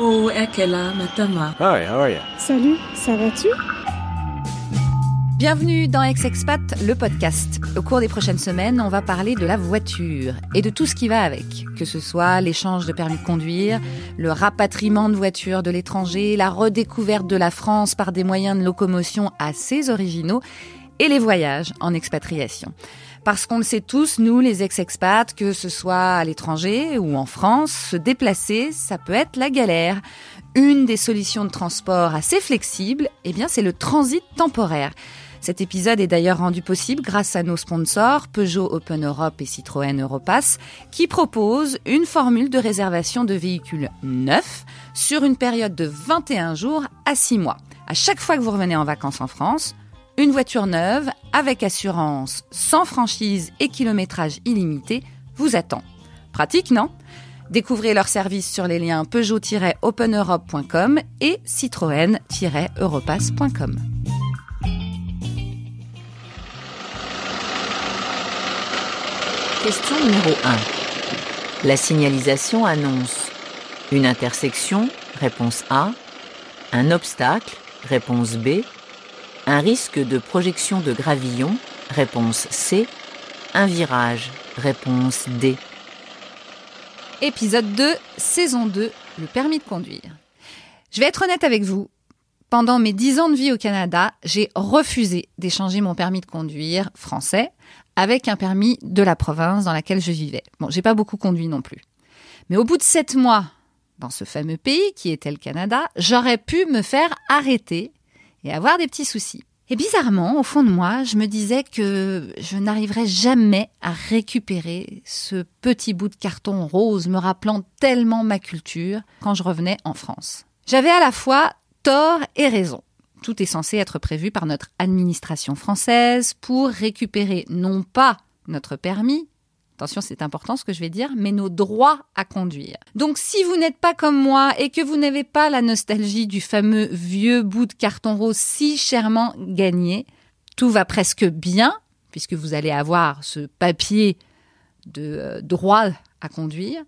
Oh, Ekela Matama. Hi, how are you? Salut, ça va-tu? Bienvenue dans Ex-Expat, le podcast. Au cours des prochaines semaines, on va parler de la voiture et de tout ce qui va avec, que ce soit l'échange de permis de conduire, le rapatriement de voitures de l'étranger, la redécouverte de la France par des moyens de locomotion assez originaux et les voyages en expatriation. Parce qu'on le sait tous, nous, les ex-expats, que ce soit à l'étranger ou en France, se déplacer, ça peut être la galère. Une des solutions de transport assez flexibles, eh bien, c'est le transit temporaire. Cet épisode est d'ailleurs rendu possible grâce à nos sponsors Peugeot Open Europe et Citroën Europass qui proposent une formule de réservation de véhicules neufs sur une période de 21 jours à 6 mois. À chaque fois que vous revenez en vacances en France, une voiture neuve avec assurance, sans franchise et kilométrage illimité vous attend. Pratique, non? Découvrez leurs services sur les liens peugeot-openeurope.com et citroën-europass.com. Question numéro 1. La signalisation annonce une intersection, réponse A, un obstacle, réponse B, un risque de projection de gravillon, réponse C, un virage, réponse D. Épisode 2, saison 2, le permis de conduire. Je vais être honnête avec vous. Pendant mes 10 ans de vie au Canada, j'ai refusé d'échanger mon permis de conduire français avec un permis de la province dans laquelle je vivais. Bon, j'ai pas beaucoup conduit non plus. Mais au bout de 7 mois dans ce fameux pays qui était le Canada, j'aurais pu me faire arrêter et avoir des petits soucis. Et bizarrement, au fond de moi, je me disais que je n'arriverais jamais à récupérer ce petit bout de carton rose me rappelant tellement ma culture quand je revenais en France. J'avais à la fois tort et raison. Tout est censé être prévu par notre administration française pour récupérer non pas notre permis, attention c'est important ce que je vais dire, mais nos droits à conduire. Donc si vous n'êtes pas comme moi et que vous n'avez pas la nostalgie du fameux vieux bout de carton rose si chèrement gagné, tout va presque bien, puisque vous allez avoir ce papier de euh, droit à conduire,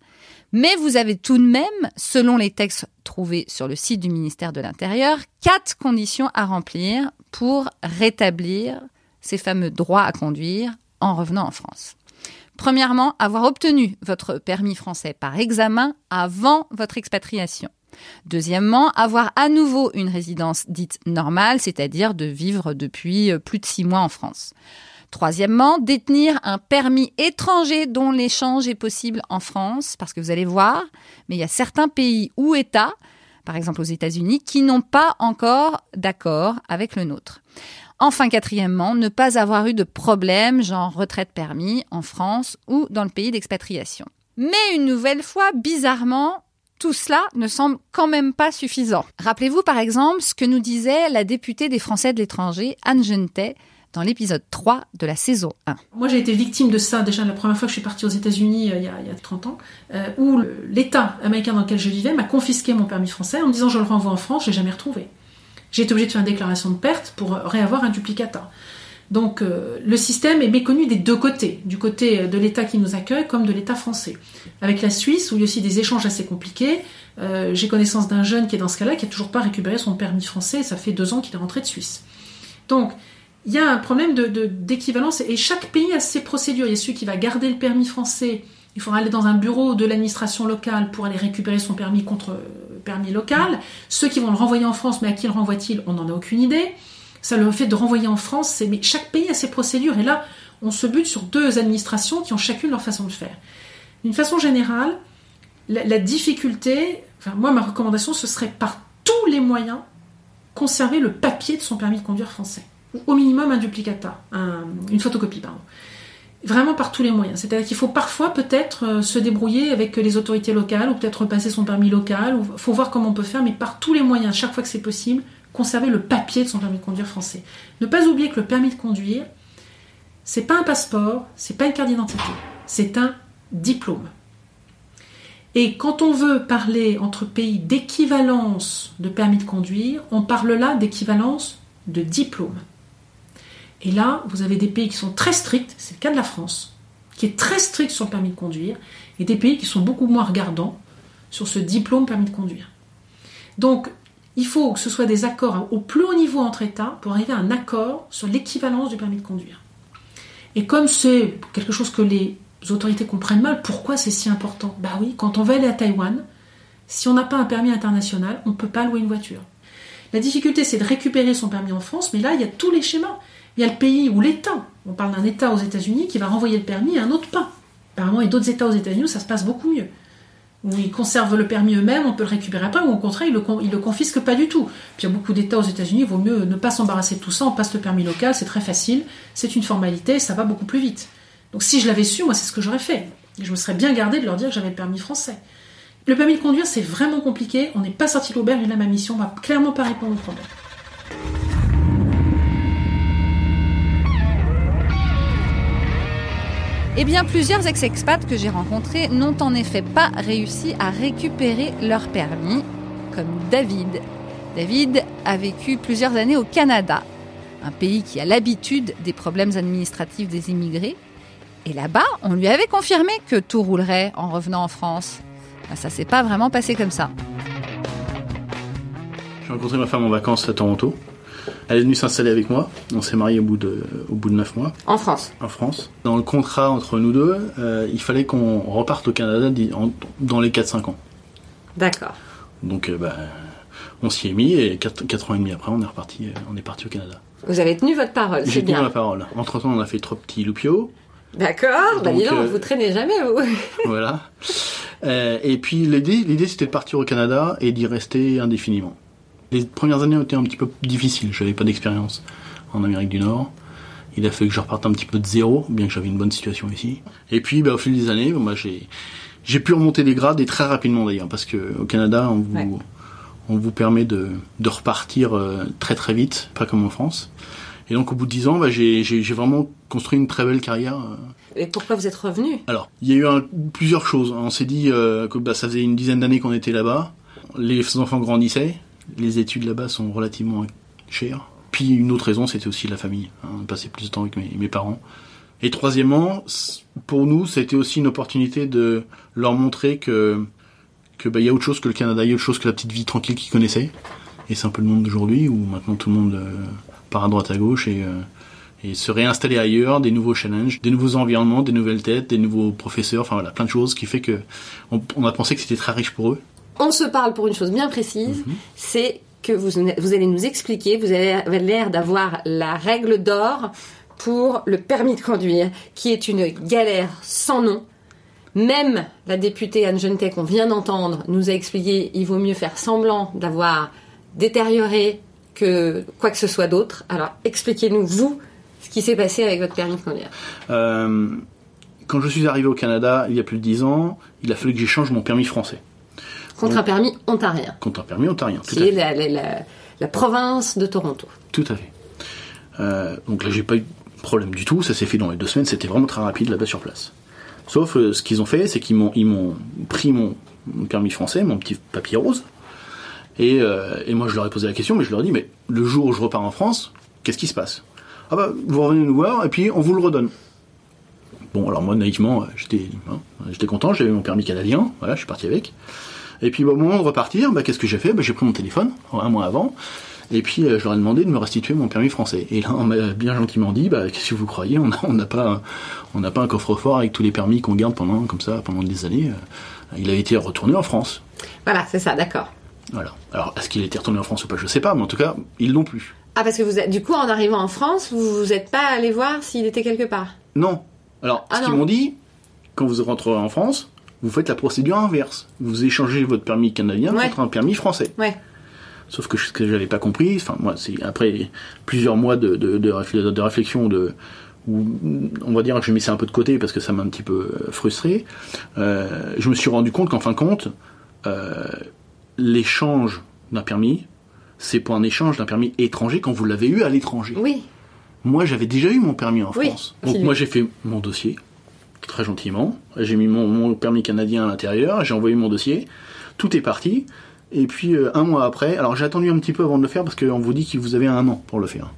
mais vous avez tout de même, selon les textes trouvés sur le site du ministère de l'Intérieur, quatre conditions à remplir pour rétablir ces fameux droits à conduire en revenant en France. Premièrement, avoir obtenu votre permis français par examen avant votre expatriation. Deuxièmement, avoir à nouveau une résidence dite normale, c'est-à-dire de vivre depuis plus de six mois en France. Troisièmement, détenir un permis étranger dont l'échange est possible en France, parce que vous allez voir, mais il y a certains pays ou États, par exemple aux États-Unis, qui n'ont pas encore d'accord avec le nôtre. Enfin, quatrièmement, ne pas avoir eu de problème, genre retraite permis, en France ou dans le pays d'expatriation. Mais une nouvelle fois, bizarrement, tout cela ne semble quand même pas suffisant. Rappelez-vous par exemple ce que nous disait la députée des Français de l'étranger, Anne Genetet, dans l'épisode 3 de la saison 1. Moi, j'ai été victime de ça déjà la première fois que je suis partie aux États-Unis euh, il, y a, il y a 30 ans, euh, où l'État américain dans lequel je vivais m'a confisqué mon permis français en me disant je le renvoie en France, je l'ai jamais retrouvé. J'ai été obligée de faire une déclaration de perte pour réavoir un duplicata. Donc euh, le système est méconnu des deux côtés, du côté de l'État qui nous accueille comme de l'État français. Avec la Suisse, où il y a aussi des échanges assez compliqués, euh, j'ai connaissance d'un jeune qui est dans ce cas-là, qui n'a toujours pas récupéré son permis français, ça fait deux ans qu'il est rentré de Suisse. Donc il y a un problème d'équivalence, de, et chaque pays a ses procédures. Il y a celui qui va garder le permis français, il faudra aller dans un bureau de l'administration locale pour aller récupérer son permis contre permis local. Ceux qui vont le renvoyer en France, mais à qui le renvoie-t-il On n'en a aucune idée. Ça, le fait de renvoyer en France, c'est mais chaque pays a ses procédures et là, on se bute sur deux administrations qui ont chacune leur façon de faire. D'une façon générale, la, difficulté, enfin moi ma recommandation, ce serait par tous les moyens conserver le papier de son permis de conduire français, ou au minimum un duplicata, une photocopie, pardon. Vraiment par tous les moyens. C'est-à-dire qu'il faut parfois peut-être euh, se débrouiller avec les autorités locales ou peut-être repasser son permis local. Il faut voir comment on peut faire, mais par tous les moyens, chaque fois que c'est possible, conserver le papier de son permis de conduire français. Ne pas oublier que le permis de conduire, c'est pas un passeport, c'est pas une carte d'identité, c'est un diplôme. Et quand on veut parler entre pays d'équivalence de permis de conduire, on parle là d'équivalence de diplôme. Et là, vous avez des pays qui sont très stricts, c'est le cas de la France, qui est très strict sur le permis de conduire, et des pays qui sont beaucoup moins regardants sur ce diplôme permis de conduire. Donc, il faut que ce soit des accords au plus haut niveau entre États pour arriver à un accord sur l'équivalence du permis de conduire. Et comme c'est quelque chose que les autorités comprennent mal, pourquoi c'est si important? Bah oui, quand on va aller à Taïwan, si on n'a pas un permis international, on ne peut pas louer une voiture. La difficulté, c'est de récupérer son permis en France, mais là, il y a tous les schémas. Il y a le pays où l'État, on parle d'un État aux États-Unis, qui va renvoyer le permis à un autre pas. Apparemment, il y a d'autres États aux États-Unis où ça se passe beaucoup mieux où ils conservent le permis eux-mêmes, on peut le récupérer après, ou au contraire, ils le, le confisquent pas du tout. Puis il y a beaucoup d'États aux États-Unis, il vaut mieux ne pas s'embarrasser de tout ça, on passe le permis local, c'est très facile, c'est une formalité, ça va beaucoup plus vite. Donc si je l'avais su, moi c'est ce que j'aurais fait. Je me serais bien gardé de leur dire que j'avais le permis français. Le permis de conduire, c'est vraiment compliqué, on n'est pas sorti de l'auberge, et là ma mission va clairement pas répondre au problème. Eh bien, plusieurs ex-expats que j'ai rencontrés n'ont en effet pas réussi à récupérer leur permis, comme David. David a vécu plusieurs années au Canada, un pays qui a l'habitude des problèmes administratifs des immigrés. Et là-bas, on lui avait confirmé que tout roulerait en revenant en France. Ben, ça s'est pas vraiment passé comme ça. J'ai rencontré ma femme en vacances à Toronto. Elle est venue s'installer avec moi. On s'est mariés au bout de au bout de neuf mois. En France. En France. Dans le contrat entre nous deux, euh, il fallait qu'on reparte au Canada dans les 4-5 ans. D'accord. Donc euh, bah, on s'y est mis et 4, ans et demi après, on est reparti, euh, on est parti au Canada. Vous avez tenu votre parole, c'est bien. tenu ma parole. Entre temps, on a fait trois petits loupiaux. D'accord, bah dis donc, vous traînez jamais, vous. voilà. et puis l'idée, l'idée c'était de partir au Canada et d'y rester indéfiniment. Les premières années ont été un petit peu difficiles. J'avais pas d'expérience en Amérique du Nord. Il a fallu que je reparte un petit peu de zéro, bien que j'avais une bonne situation ici. Et puis, bah, au fil des années, moi, j'ai j'ai pu remonter les grades et très rapidement d'ailleurs, parce que au Canada, on vous on vous permet de, de repartir euh, très très vite, pas comme en France. Et donc, au bout de dix ans, bah, j'ai vraiment construit une très belle carrière. Euh. Et pourquoi vous êtes revenu? Alors, il y a eu plusieurs choses. On s'est dit euh, que bah, ça faisait une dizaine d'années qu'on était là-bas. Les enfants grandissaient les études là-bas sont relativement chères. Puis une autre raison, c'était aussi la famille, hein, passer plus de temps avec mes, parents. Et troisièmement, pour nous, c'était aussi une opportunité de leur montrer que bah, y a autre chose que le Canada, il y a autre chose que la petite vie tranquille qu'ils connaissaient. Et c'est un peu le monde d'aujourd'hui où maintenant tout le monde euh, part à droite à gauche et, euh, et se réinstaller ailleurs, des nouveaux challenges, des nouveaux environnements, des nouvelles têtes, des nouveaux professeurs, enfin voilà, plein de choses qui fait que on a pensé que c'était très riche pour eux on se parle pour une chose bien précise, mhm. c'est que vous, vous, allez nous expliquer, vous avez l'air d'avoir la règle d'or pour le permis de conduire, qui est une galère sans nom. Même la députée Anne Genetet qu'on vient d'entendre nous a expliqué il vaut mieux faire semblant d'avoir détérioré que quoi que ce soit d'autre. Alors expliquez-nous, vous, ce qui s'est passé avec votre permis de conduire. Euh, quand je suis arrivé au Canada il y a plus de dix ans, il a fallu que j'échange mon permis français. Contre un permis ontarien. Contre un permis ontarien. Tout qui est la, province de Toronto. Tout à fait. Euh, donc là, j'ai pas eu de problème du tout. Ça s'est fait dans les deux semaines. C'était vraiment très rapide là-bas sur place. Sauf euh, ce qu'ils ont fait, c'est qu'ils m'ont, ils m'ont pris mon, permis français, mon petit papier rose. Et, euh, et, moi, je leur ai posé la question, mais je leur ai dit, mais le jour où je repars en France, qu'est-ce qui se passe? Ah bah, vous revenez nous voir et puis on vous le redonne. Bon, alors moi, naïvement, j'étais, hein, j'étais content, j'avais mon permis canadien, voilà, je suis parti avec. Et puis au moment de repartir, bah, qu'est-ce que j'ai fait? Bah, J'ai pris mon téléphone un mois avant. Et puis euh, je leur ai demandé de me restituer mon permis français. Et là, on m'a bien gentiment dit, bah, qu'est-ce que vous croyez? On n'a pas, on n'a pas un coffre-fort avec tous les permis qu'on garde pendant comme ça pendant des années. Euh, il a été retourné en France. Voilà, c'est ça, d'accord. Voilà. Alors, est-ce qu'il a été retourné en France ou pas? Je sais pas, mais en tout cas, ils l'ont plus. Ah, parce que vous êtes, du coup, en arrivant en France, vous n'êtes pas allé voir s'il était quelque part? Non. Alors, ah ce qu'ils m'ont dit, quand vous rentrerez en France, vous faites la procédure inverse. Vous échangez votre permis canadien contre un permis français. Ouais. Sauf que ce que j'avais pas compris, enfin moi, c'est après plusieurs mois de, de, de, réflexion, de où on va dire que je mis ça un peu de côté parce que ça m'a un petit peu euh, frustré. Euh, je me suis rendu compte qu'en fin de compte, euh, l'échange d'un permis, c'est pour un échange d'un permis étranger quand vous l'avez eu à l'étranger. Oui. Moi, j'avais déjà eu mon permis en France. Donc moi, j'ai fait mon dossier, très gentiment. J'ai mis mon, permis canadien à l'intérieur, j'ai envoyé mon dossier, tout est parti. Et puis euh, un mois après, alors j'ai attendu un petit peu avant de le faire parce qu'on vous dit que vous avez un an pour le faire.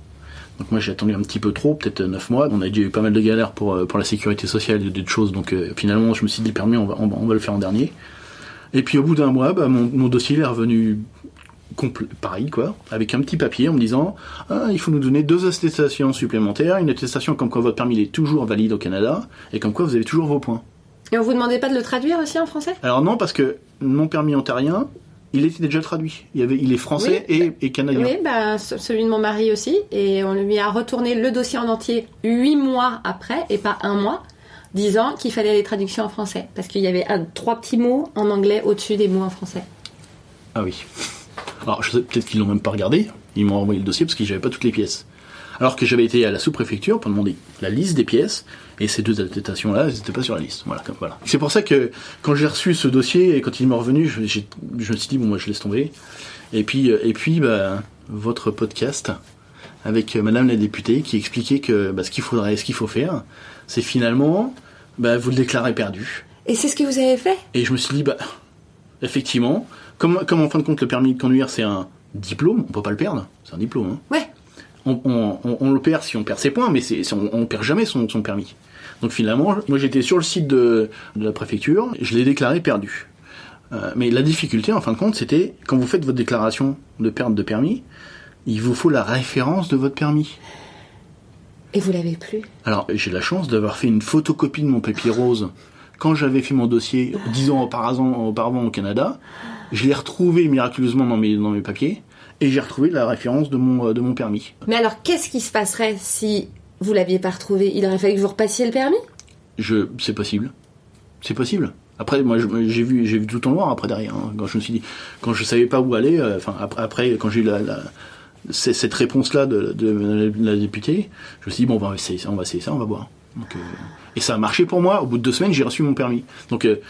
Donc moi j'ai attendu un petit peu trop, peut-être neuf mois. On a déjà eu pas mal de galères pour, euh, pour la sécurité sociale et d'autres choses. Donc euh, finalement je me suis dit le permis on va, on va, le faire en dernier. Et puis au bout d'un mois, bah, mon, dossier est revenu pareil quoi, avec un petit papier en me disant ah, il faut nous donner deux attestations supplémentaires, une attestation comme quoi votre permis est toujours valide au Canada et comme quoi vous avez toujours vos points. Et on vous demandait pas de le traduire aussi en français? Alors non parce que mon permis ontarien il était déjà traduit. Il, y avait, il est français et, et canadien. Oui, bah, ce- celui de mon mari aussi. Et on lui a retourné le dossier en entier huit mois après, et pas un mois, disant qu'il fallait les traductions en français. Parce qu'il y avait un- trois petits mots en anglais au-dessus des mots en français. Ah oui. Alors, je sais peut-être qu'ils l'ont même pas regardé. Ils m'ont envoyé le dossier parce que j'avais pas toutes les pièces. Alors que j'avais été à la sous-préfecture pour demander la liste des pièces, et ces deux attestations-là, elles n'étaient pas sur la liste. Voilà, comme, voilà. C'est pour ça que quand j'ai reçu ce dossier et quand il m'est revenu, je me suis dit, bon, moi, je laisse tomber. Et puis, euh, et puis bah, votre podcast avec euh, Madame la députée qui expliquait que bah, ce qu'il faudrait, ce qu'il faut faire, c'est finalement, bah, vous le déclarez perdu. Et c'est ce que vous avez fait? Et je me suis dit, bah, effectivement, comme, comme en fin de compte le permis de conduire c'est un diplôme, on peut pas le perdre, c'est un diplôme. Hein. Ouais. On, on- on- on le perd si on perd ses points, mais c'est, on, on perd jamais son, son permis. Donc finalement, moi j'étais sur le site de, de la préfecture, je l'ai déclaré perdu. Euh, mais la difficulté en fin de compte, c'était quand vous faites votre déclaration de perte de permis, il vous faut la référence de votre permis. Et vous l'avez plus? Alors, j'ai la chance d'avoir fait une photocopie de mon papier rose quand j'avais fait mon dossier dix ans auparavant, auparavant au Canada. Je l'ai retrouvé miraculeusement dans mes, dans mes papiers et j'ai retrouvé la référence de mon, de mon permis. Mais alors, qu'est-ce qui se passerait si vous l'aviez pas retrouvé? Il aurait fallu que vous repassiez le permis? Je, c'est possible. C'est possible. Après, moi, j'ai vu, j'ai vu tout en noir après derrière. hein. Quand je me suis dit, quand je savais pas où aller, euh, enfin après, après, quand j'ai eu la, la- c'est- cette réponse-là de, de la députée, je me suis dit bon, on va essayer ça, on va essayer ça, on va voir. Donc, euh, et ça a marché pour moi. Au bout de deux semaines, j'ai reçu mon permis. Donc, euh,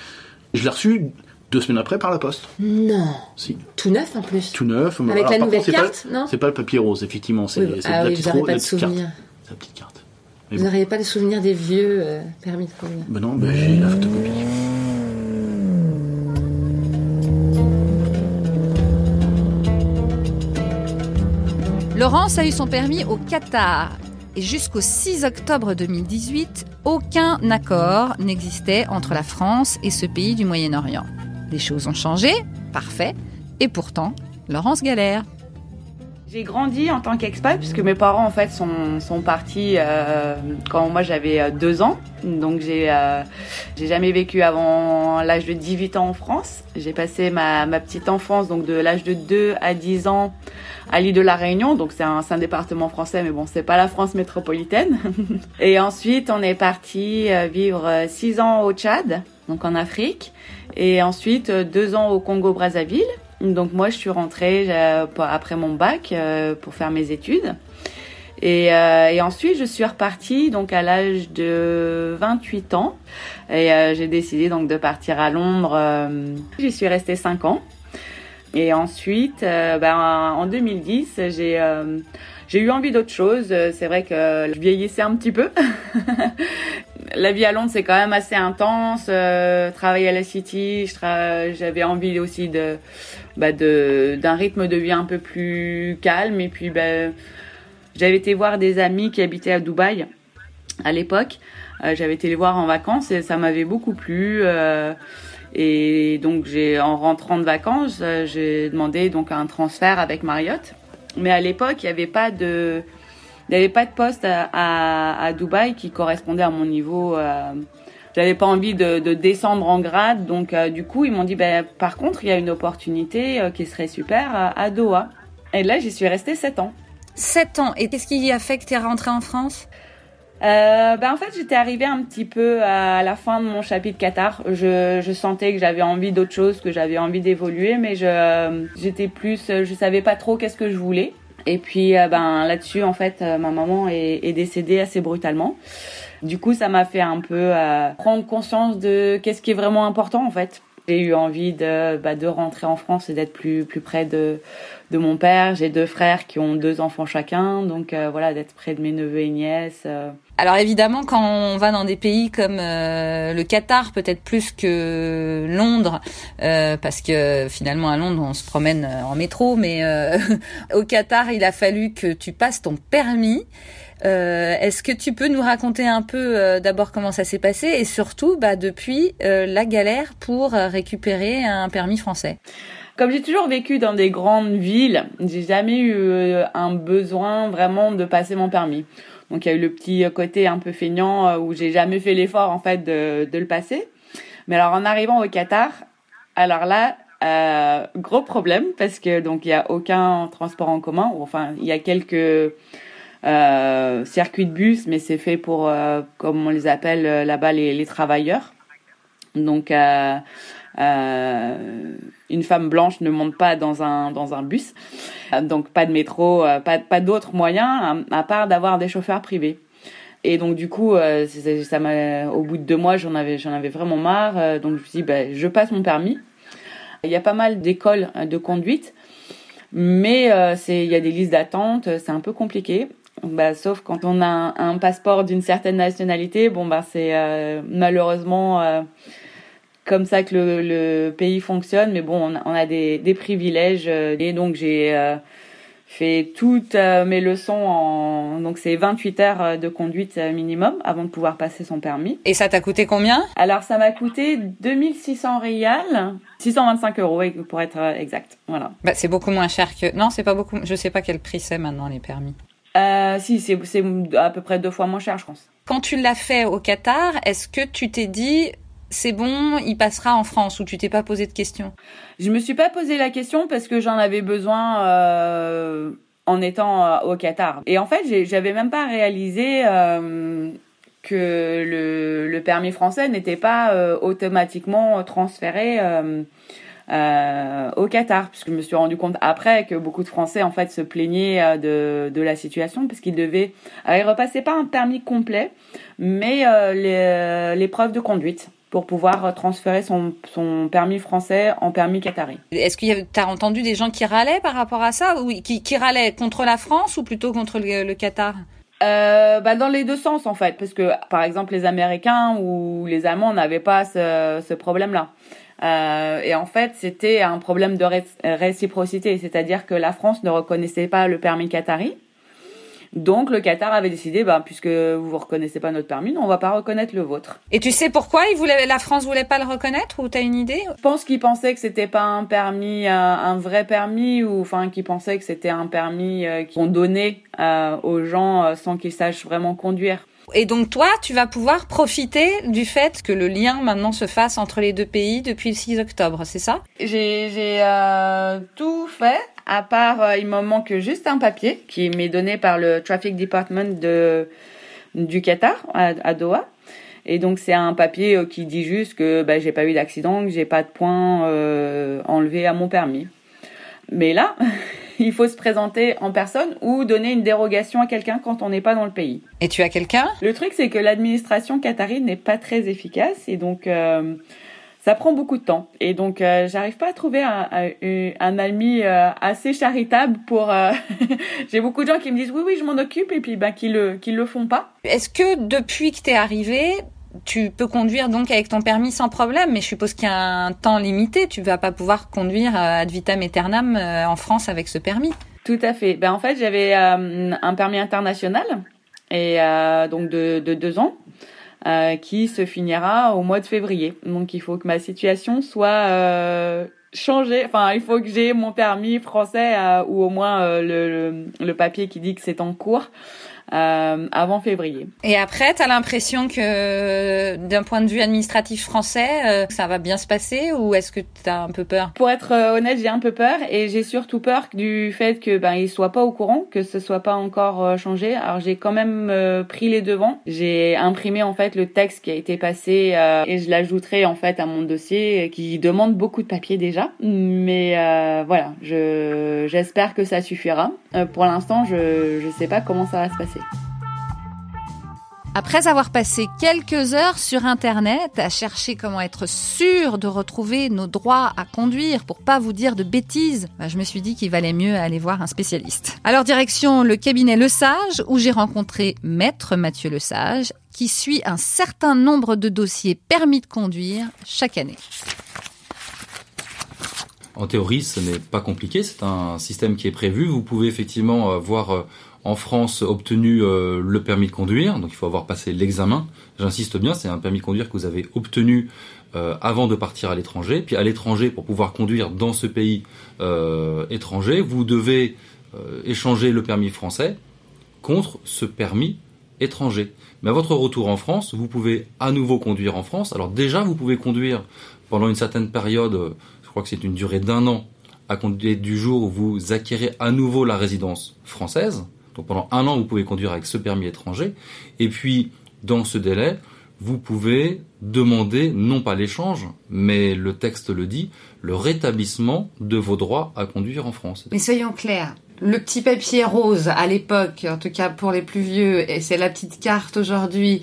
je l'ai reçu deux semaines après par la poste. Non. Si, Tout neuf en plus. tout neuf. Avec Alors, la nouvelle contre, carte, pas, non C'est pas le papier rose, effectivement. C'est Oui, ah la oui, petite vous pas la de petite carte. souvenirs. C'est la petite carte. Mais Vous bon. n'auriez pas de souvenirs des vieux euh, permis de conduire Ben non, ben j'ai la photocopie. Laurence a eu son permis au Qatar. Et jusqu'au 6 octobre 2018, aucun accord n'existait entre la France et ce pays du Moyen-Orient. Les choses ont changé, parfait, et pourtant, Laurence galère. J'ai grandi en tant qu'expat puisque mes parents en fait sont, sont partis euh, quand moi j'avais euh, deux ans. Donc j'ai euh, jamais vécu avant l'âge de 18 ans en France. J'ai passé ma, ma petite enfance donc de l'âge de 2 à 10 ans à l'île de la Réunion. Donc c'est un, un département français mais bon c'est pas la France métropolitaine. Et ensuite on est parti euh, vivre 6 ans au Tchad donc en Afrique et ensuite euh, deux ans au Congo Brazzaville. Donc moi, je suis rentrée euh, après mon bac euh, pour faire mes études. Et, ensuite, je suis repartie donc à l'âge de 28 ans. Et j'ai décidé donc de partir à Londres. J'y suis restée 5 ans. Et ensuite, ben, en 2010, j'ai euh, j'ai eu envie d'autre chose. C'est vrai que je vieillissais un petit peu. la vie à Londres, c'est quand même assez intense. Euh, travailler à la City, j'avais envie aussi bah, de d'un rythme de vie un peu plus calme. Et puis, ben, j'avais été voir des amis qui habitaient à Dubaï à l'époque. Euh, j'avais été les voir en vacances et ça m'avait beaucoup plu. euh, et donc, j'ai en rentrant de vacances, j'ai demandé donc un transfert avec Marriott. Mais à l'époque, il n'y avait pas de il n'y avait pas de poste à, à, à Dubaï qui correspondait à mon niveau. Euh, j'avais pas envie de, de descendre en grade, donc euh, du coup ils m'ont dit ben par contre il y a une opportunité euh, qui serait super à, à Doha. Et là j'y suis restée 7 ans. 7 ans, et qu'est-ce qui a fait que tu es rentrée en France? Euh, ben en fait j'étais arrivée un petit peu à la fin de mon chapitre Qatar. Je, je sentais que j'avais envie d'autre chose, que j'avais envie d'évoluer, mais je j'étais plus, je savais pas trop qu'est-ce que je voulais. Et puis euh, ben là-dessus en fait euh, ma maman est, décédée assez brutalement. Du coup ça m'a fait un peu euh, prendre conscience de qu'est-ce qui est vraiment important en fait. J'ai eu envie de bah, de rentrer en France et d'être plus plus près de de mon père. J'ai deux frères qui ont deux enfants chacun, donc voilà d'être près de mes neveux et nièces. Alors évidemment, quand on va dans des pays comme euh, le Qatar, peut-être plus que Londres, euh, parce que finalement à Londres on se promène euh, en métro, mais au Qatar il a fallu que tu passes ton permis. Est-ce que tu peux nous raconter un peu d'abord comment ça s'est passé et surtout bah, depuis la galère pour récupérer un permis français? Comme j'ai toujours vécu dans des grandes villes, j'ai jamais eu un besoin vraiment de passer mon permis. Donc il y a eu le petit côté un peu feignant euh, où j'ai jamais fait l'effort en fait de, de le passer. Mais alors en arrivant au Qatar, alors là, euh, gros problème parce que donc il y a aucun transport en commun. Enfin, il y a quelques euh, circuits de bus, mais c'est fait pour, euh, comme on les appelle euh, là-bas, les, les, travailleurs. Donc, euh, une femme blanche ne monte pas dans un dans un bus, donc pas de métro, pas pas d'autres moyens à, à part d'avoir des chauffeurs privés. Et donc du coup, ça m'a, au bout de deux mois, j'en avais j'en avais vraiment marre. donc je me suis dit, ben, je passe mon permis. Il y a pas mal d'écoles de conduite, mais c'est il y a des listes d'attente, c'est un peu compliqué. Bah, sauf quand on a un, passeport d'une certaine nationalité, bon bah c'est euh, malheureusement euh, comme ça que le, le, pays fonctionne. Mais bon, on a, on a des, des, privilèges euh, et donc j'ai fait toutes mes leçons en donc c'est 28 heures de conduite minimum avant de pouvoir passer son permis. Et ça t'a coûté combien? Alors ça m'a coûté 2600 rials, 625 euros pour être exact. Voilà. Bah, c'est beaucoup moins cher que non, c'est pas beaucoup. Je sais pas quel prix c'est maintenant les permis. Euh, si, c'est à peu près deux fois moins cher, je pense. Quand tu l'as fait au Qatar, est-ce que tu t'es dit c'est bon, il passera en France ou tu t'es pas posé de questions? Je me suis pas posé la question parce que j'en avais besoin euh, en étant euh, au Qatar. Et en fait, j'avais même pas réalisé euh, que le, permis français n'était pas automatiquement transféré au Qatar, puisque je me suis rendu compte après que beaucoup de Français en fait se plaignaient de, de la situation parce qu'ils devaient, ils repassaient pas un permis complet, mais l'épreuve de conduite pour pouvoir transférer son, son permis français en permis qatari. Est-ce que tu as entendu des gens qui râlaient par rapport à ça ou qui, qui râlaient contre la France ou plutôt contre le, le Qatar? Euh, bah dans les deux sens en fait, parce que par exemple les Américains ou les Allemands n'avaient pas ce, ce problème-là. Euh, et en fait, c'était un problème de réciprocité, c'est-à-dire que la France ne reconnaissait pas le permis qatari. Donc le Qatar avait décidé, bah, puisque vous ne reconnaissez pas notre permis, on va pas reconnaître le vôtre. Et tu sais pourquoi il voulait, la France voulait pas le reconnaître ou tu as une idée? Je pense qu'ils pensaient que c'était pas un permis, un, un, vrai permis, ou enfin qu'ils pensaient que c'était un permis euh, qu'on donnait euh, aux gens euh, sans qu'ils sachent vraiment conduire. Et donc toi, tu vas pouvoir profiter du fait que le lien maintenant se fasse entre les deux pays depuis le 6 octobre, c'est ça? J'ai euh, tout fait, à part euh, il me manque juste un papier qui m'est donné par le Traffic Department de, du Qatar à, à Doha. Et donc c'est un papier euh, qui dit juste que bah, j'ai pas eu d'accident, que j'ai pas de points euh, enlevés à mon permis. Mais là, il faut se présenter en personne ou donner une dérogation à quelqu'un quand on n'est pas dans le pays. Et tu as quelqu'un? Le truc, c'est que l'administration qatari n'est pas très efficace et donc euh, ça prend beaucoup de temps. Et donc, euh, j'arrive pas à trouver un, un, un ami euh, assez charitable pour. euh, J'ai beaucoup de gens qui me disent oui, oui, je m'en occupe et puis ben qui le qui le font pas. Est-ce que depuis que t'es arrivé, tu peux conduire donc avec ton permis sans problème, mais je suppose qu'il y a un temps limité. Tu vas pas pouvoir conduire ad vitam aeternam en France avec ce permis. Tout à fait. Ben en fait, j'avais euh, un permis international et euh, donc de, de deux ans. Euh, qui se finira au mois de février. Donc il faut que ma situation soit euh, changée. Enfin, il faut que j'ai mon permis français euh, ou au moins le, le, le, papier qui dit que c'est en cours euh, avant février. Et après, tu as l'impression que d'un point de vue administratif français, euh, ça va bien se passer ou est-ce que tu as un peu peur? Pour être euh, honnête, j'ai un peu peur et j'ai surtout peur du fait que ben il soit pas au courant, que ce soit pas encore euh, changé. Alors j'ai quand même euh, pris les devants. J'ai imprimé en fait le texte qui a été passé euh, et je l'ajouterai en fait à mon dossier qui demande beaucoup de papier déjà. Mais voilà, je j'espère que ça suffira. pour l'instant, je je sais pas comment ça va se passer. Après avoir passé quelques heures sur Internet à chercher comment être sûr de retrouver nos droits à conduire pour pas vous dire de bêtises, bah, je me suis dit qu'il valait mieux aller voir un spécialiste. Alors direction le cabinet Le Sage où j'ai rencontré Maître Mathieu Le Sage qui suit un certain nombre de dossiers permis de conduire chaque année. En théorie, ce n'est pas compliqué, c'est un système qui est prévu. Vous pouvez effectivement voir en France obtenu euh, le permis de conduire, donc il faut avoir passé l'examen. J'insiste bien, c'est un permis de conduire que vous avez obtenu euh, avant de partir à l'étranger. Puis à l'étranger, pour pouvoir conduire dans ce pays euh, étranger, vous devez euh, échanger le permis français contre ce permis étranger. Mais à votre retour en France, vous pouvez à nouveau conduire en France. Alors déjà, vous pouvez conduire pendant une certaine période, je crois que c'est une durée d'un an, à compter du jour où vous acquérez à nouveau la résidence française. Donc pendant un an, vous pouvez conduire avec ce permis étranger. Et puis, dans ce délai, vous pouvez demander non pas l'échange, mais le texte le dit, le rétablissement de vos droits à conduire en France. Mais soyons clairs, le petit papier rose à l'époque, en tout cas pour les plus vieux, et c'est la petite carte aujourd'hui.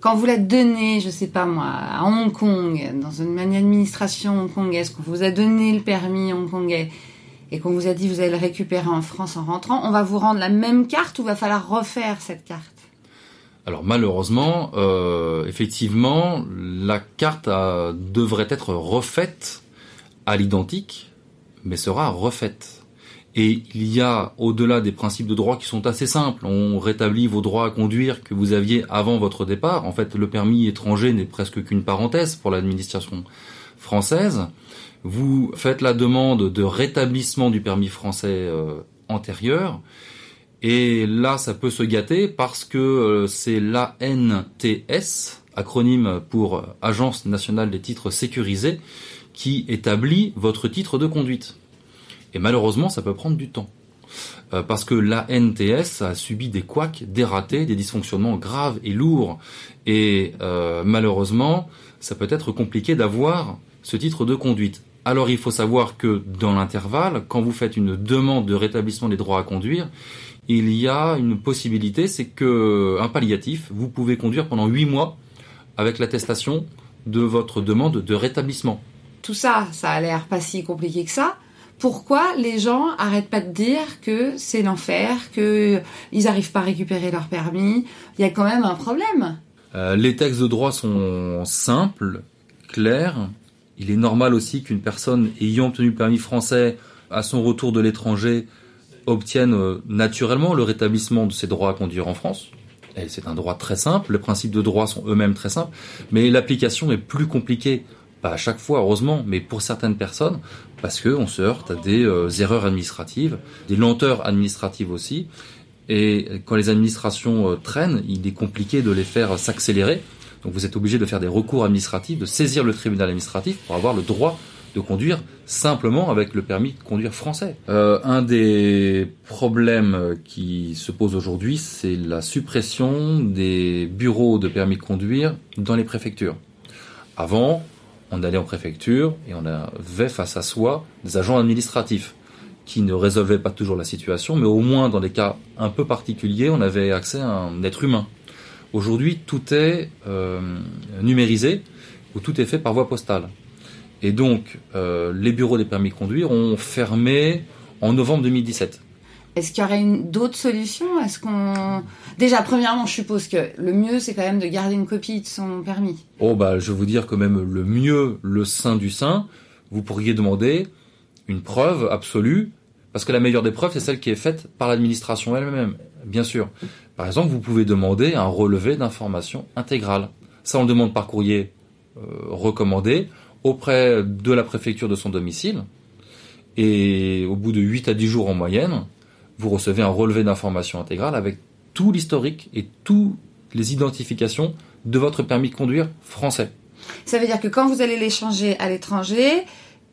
Quand vous la donnez, je sais pas moi, à Hong Kong, dans une administration hongkongaise, qu'on vous a donné le permis hongkongais et qu'on vous a dit vous allez le récupérer en France en rentrant, on va vous rendre la même carte ou va falloir refaire cette carte? Alors malheureusement, euh, effectivement, la carte a- devrait être refaite à l'identique, mais sera refaite. Et il y a, au-delà des principes de droit qui sont assez simples, on rétablit vos droits à conduire que vous aviez avant votre départ. En fait, le permis étranger n'est presque qu'une parenthèse pour l'administration française. Vous faites la demande de rétablissement du permis français euh, antérieur. Et là, ça peut se gâter parce que euh, c'est l'ANTS, acronyme pour Agence nationale des titres sécurisés, qui établit votre titre de conduite. Et malheureusement, ça peut prendre du temps. Euh, parce que l'ANTS a subi des couacs, des ratés, des dysfonctionnements graves et lourds. Et malheureusement, ça peut être compliqué d'avoir ce titre de conduite. Alors il faut savoir que dans l'intervalle, quand vous faites une demande de rétablissement des droits à conduire, il y a une possibilité, c'est que un palliatif, vous pouvez conduire pendant huit mois avec l'attestation de votre demande de rétablissement. Tout ça, ça a l'air pas si compliqué que ça. Pourquoi les gens arrêtent pas de dire que c'est l'enfer, que ils arrivent pas à récupérer leur permis? Il y a quand même un problème. Euh, les textes de droit sont simples, clairs. Il est normal aussi qu'une personne ayant obtenu le permis français à son retour de l'étranger obtienne euh, naturellement le rétablissement de ses droits à conduire en France. C'est un droit très simple, les principes de droit sont eux-mêmes très simples, mais l'application est plus compliquée, pas à chaque fois heureusement, mais pour certaines personnes, parce qu'on se heurte à des euh, erreurs administratives, des lenteurs administratives aussi, et quand les administrations euh, traînent, il est compliqué de les faire s'accélérer, donc vous êtes obligé de faire des recours administratifs, de saisir le tribunal administratif pour avoir le droit de conduire simplement avec le permis de conduire français. Euh, un des problèmes qui se pose aujourd'hui, c'est la suppression des bureaux de permis de conduire dans les préfectures. Avant, on allait en préfecture et on avait face à soi des agents administratifs qui ne résolvaient pas toujours la situation, mais au moins dans des cas un peu particuliers, on avait accès à un être humain. Aujourd'hui, tout est euh, numérisé ou tout est fait par voie postale. Et donc, euh, les bureaux des permis de conduire ont fermé en novembre 2017. Est-ce qu'il y aurait une- d'autres solutions? Est-ce qu'on déjà premièrement, je suppose que le mieux c'est quand même de garder une copie de son permis. Oh bah, je vais vous dire quand même le mieux, le saint du saint, vous pourriez demander une preuve absolue, parce que la meilleure des preuves, c'est celle qui est faite par l'administration elle-même, bien sûr. Par exemple, vous pouvez demander un relevé d'information intégrale. Ça, on le demande par courrier euh, recommandé auprès de la préfecture de son domicile. Et au bout de 8 à 10 jours en moyenne, vous recevez un relevé d'information intégrale avec tout l'historique et toutes les identifications de votre permis de conduire français. Ça veut dire que quand vous allez l'échanger à l'étranger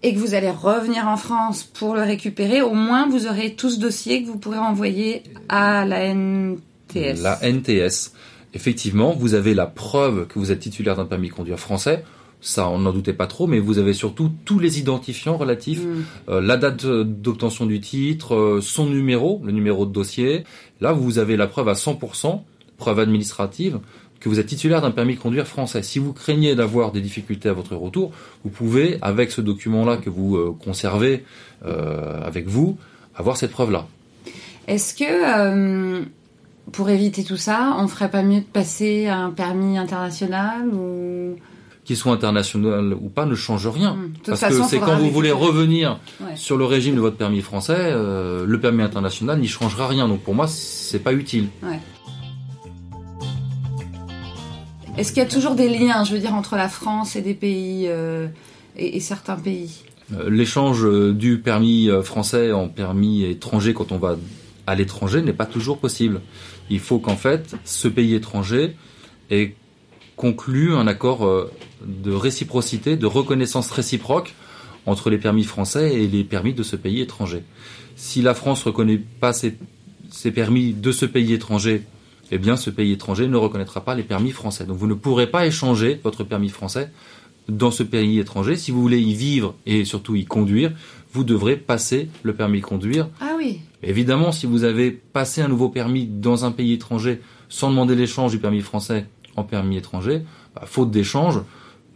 et que vous allez revenir en France pour le récupérer, au moins vous aurez tout ce dossier que vous pourrez envoyer à la NTS. La NTS. Effectivement, vous avez la preuve que vous êtes titulaire d'un permis de conduire français. Ça, on n'en doutait pas trop, mais vous avez surtout tous les identifiants relatifs, Mm. euh, la date d'obtention du titre, euh, son numéro, le numéro de dossier. Là, vous avez la preuve à 100%, preuve administrative, que vous êtes titulaire d'un permis de conduire français. Si vous craignez d'avoir des difficultés à votre retour, vous pouvez, avec ce document-là que vous euh, conservez euh, avec vous, avoir cette preuve-là. Est-ce que euh, pour éviter tout ça, on ferait pas mieux de passer à un permis international ou? Qu'il soit international ou pas ne change rien. Hmm. Parce façon, que c'est quand vous voulez revenir Ouais. sur le régime de votre permis français, euh, le permis international n'y changera rien. Donc pour moi, c'est pas utile. Est-ce qu'il y a toujours des liens, je veux dire, entre la France et des pays euh, certains pays? Euh, L'échange euh, du permis français en permis étranger quand on va à l'étranger n'est pas toujours possible. Il faut qu'en fait, ce pays étranger ait conclu un accord de réciprocité, de reconnaissance réciproque entre les permis français et les permis de ce pays étranger. Si la France reconnaît pas ses, ses permis de ce pays étranger, eh bien ce pays étranger ne reconnaîtra pas les permis français. Donc vous ne pourrez pas échanger votre permis français dans ce pays étranger. Si vous voulez y vivre et surtout y conduire, vous devrez passer le permis de conduire. Ah oui. Évidemment, si vous avez passé un nouveau permis dans un pays étranger sans demander l'échange du permis français en permis étranger, bah, faute d'échange,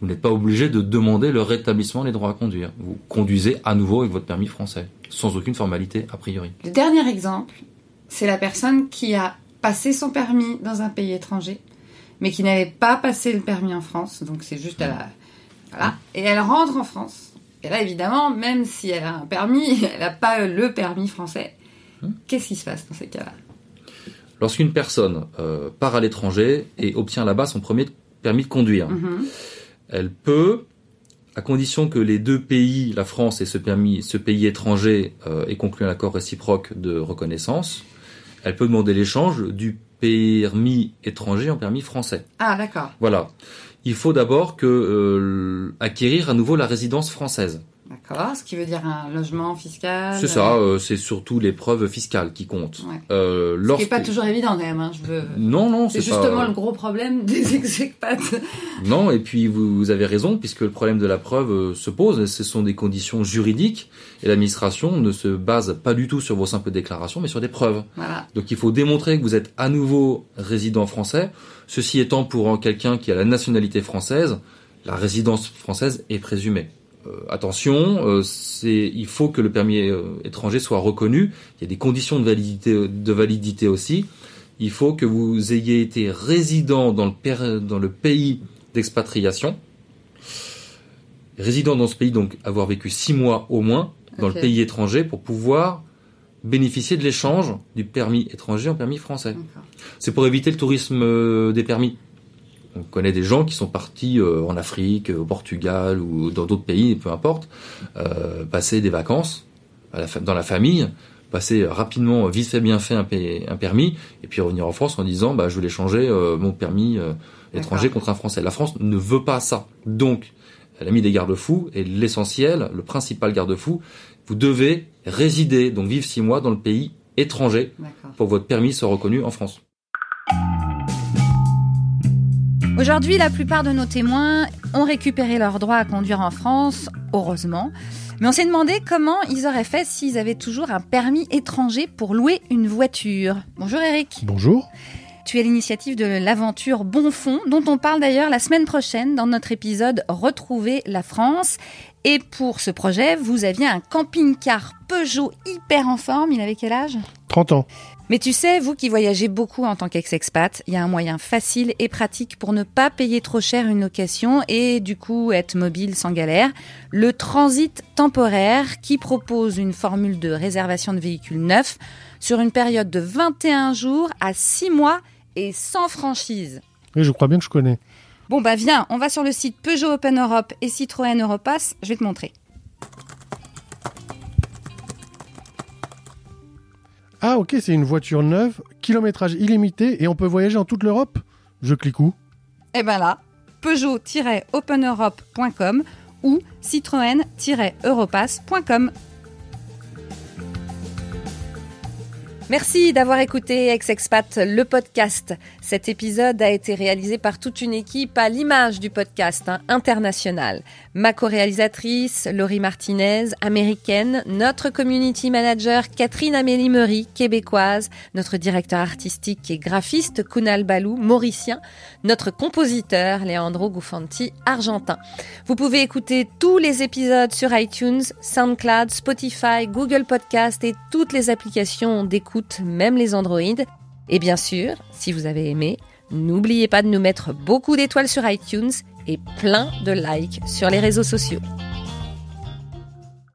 vous n'êtes pas obligé de demander le rétablissement des droits à conduire. Vous conduisez à nouveau avec votre permis français, sans aucune formalité a priori. Le dernier exemple, c'est la personne qui a passé son permis dans un pays étranger, mais qui n'avait pas passé le permis en France. Donc c'est juste à la... Voilà. Et elle rentre en France. Et là, évidemment, même si elle a un permis, elle n'a pas le permis français. Qu'est-ce qui se passe dans ces cas-là? Lorsqu'une personne euh, part à l'étranger et obtient là-bas son premier permis de conduire, Mhm. elle peut, à condition que les deux pays, la France et ce, permis, ce pays étranger, euh, aient conclu un accord réciproque de reconnaissance, elle peut demander l'échange du permis étranger en permis français. Ah, d'accord. Voilà. Il faut d'abord que euh, acquérir à nouveau la résidence française. D'accord. Ce qui veut dire un logement fiscal. C'est ça, euh, c'est surtout les preuves fiscales qui comptent. Ouais. Euh, Ce qui lorsque- n'est pas toujours évident quand même. hein, Je veux... Non, non, C'est c'est justement pas... le gros problème des execpats. Non, et puis vous, vous avez raison, puisque le problème de la preuve euh, se pose, ce sont des conditions juridiques, et l'administration ne se base pas du tout sur vos simples déclarations, mais sur des preuves. Voilà. Donc il faut démontrer que vous êtes à nouveau résident français, ceci étant pour quelqu'un qui a la nationalité française, la résidence française est présumée. Euh, attention, euh, c'est, il faut que le permis euh, étranger soit reconnu. Il y a des conditions de validité, de validité aussi. Il faut que vous ayez été résident dans le, per- dans le pays d'expatriation. Résident dans ce pays, donc avoir vécu six mois au moins dans le pays étranger pour pouvoir bénéficier de l'échange du permis étranger en permis français. C'est pour éviter le tourisme des permis. On connaît des gens qui sont partis euh, en Afrique, au Portugal ou dans d'autres pays, peu importe, euh, passer des vacances à la dans la famille, passer rapidement, vite fait, bien fait un, un permis, et puis revenir en France en disant bah, je voulais changer euh, mon permis euh, étranger contre un français. La France ne veut pas ça. Donc, elle a mis des garde-fous, et l'essentiel, le principal garde-fou, vous devez résider, donc vivre six mois dans le pays étranger pour que votre permis soit reconnu en France. Aujourd'hui, la plupart de nos témoins ont récupéré leur droit à conduire en France, heureusement. Mais on s'est demandé comment ils auraient fait s'ils avaient toujours un permis étranger pour louer une voiture. Bonjour Eric. Bonjour. Tu es l'initiative de l'aventure Bonfond, dont on parle d'ailleurs la semaine prochaine dans notre épisode Retrouver la France. Et pour ce projet, vous aviez un camping-car Peugeot hyper en forme. Il avait quel âge? 30 ans. Mais tu sais, vous qui voyagez beaucoup en tant qu'ex-expat, il y a un moyen facile et pratique pour ne pas payer trop cher une location et du coup être mobile sans galère. Le transit temporaire qui propose une formule de réservation de véhicules neufs sur une période de 21 jours à 6 mois et sans franchise. Oui, je crois bien que je connais. Bon bah viens, on va sur le site Peugeot Open Europe et Citroën Europass, je vais te montrer. Ah ok, c'est une voiture neuve, kilométrage illimité et on peut voyager en toute l'Europe? Je clique où? Eh ben là, peugeot-openeurope.com ou citroën-europass.com. Merci d'avoir écouté Ex-Expat, le podcast. Cet épisode a été réalisé par toute une équipe à l'image du podcast hein, international. Ma co-réalisatrice, Laurie Martinez, américaine, notre community manager, Catherine Amélie Meury, québécoise, notre directeur artistique et graphiste, Kunal Balou, mauricien, notre compositeur, Leandro Gufanti, argentin. Vous pouvez écouter tous les épisodes sur iTunes, SoundCloud, Spotify, Google Podcast et toutes les applications d'écoute, même les Android. Et bien sûr, si vous avez aimé, n'oubliez pas de nous mettre beaucoup d'étoiles sur iTunes et plein de likes sur les réseaux sociaux.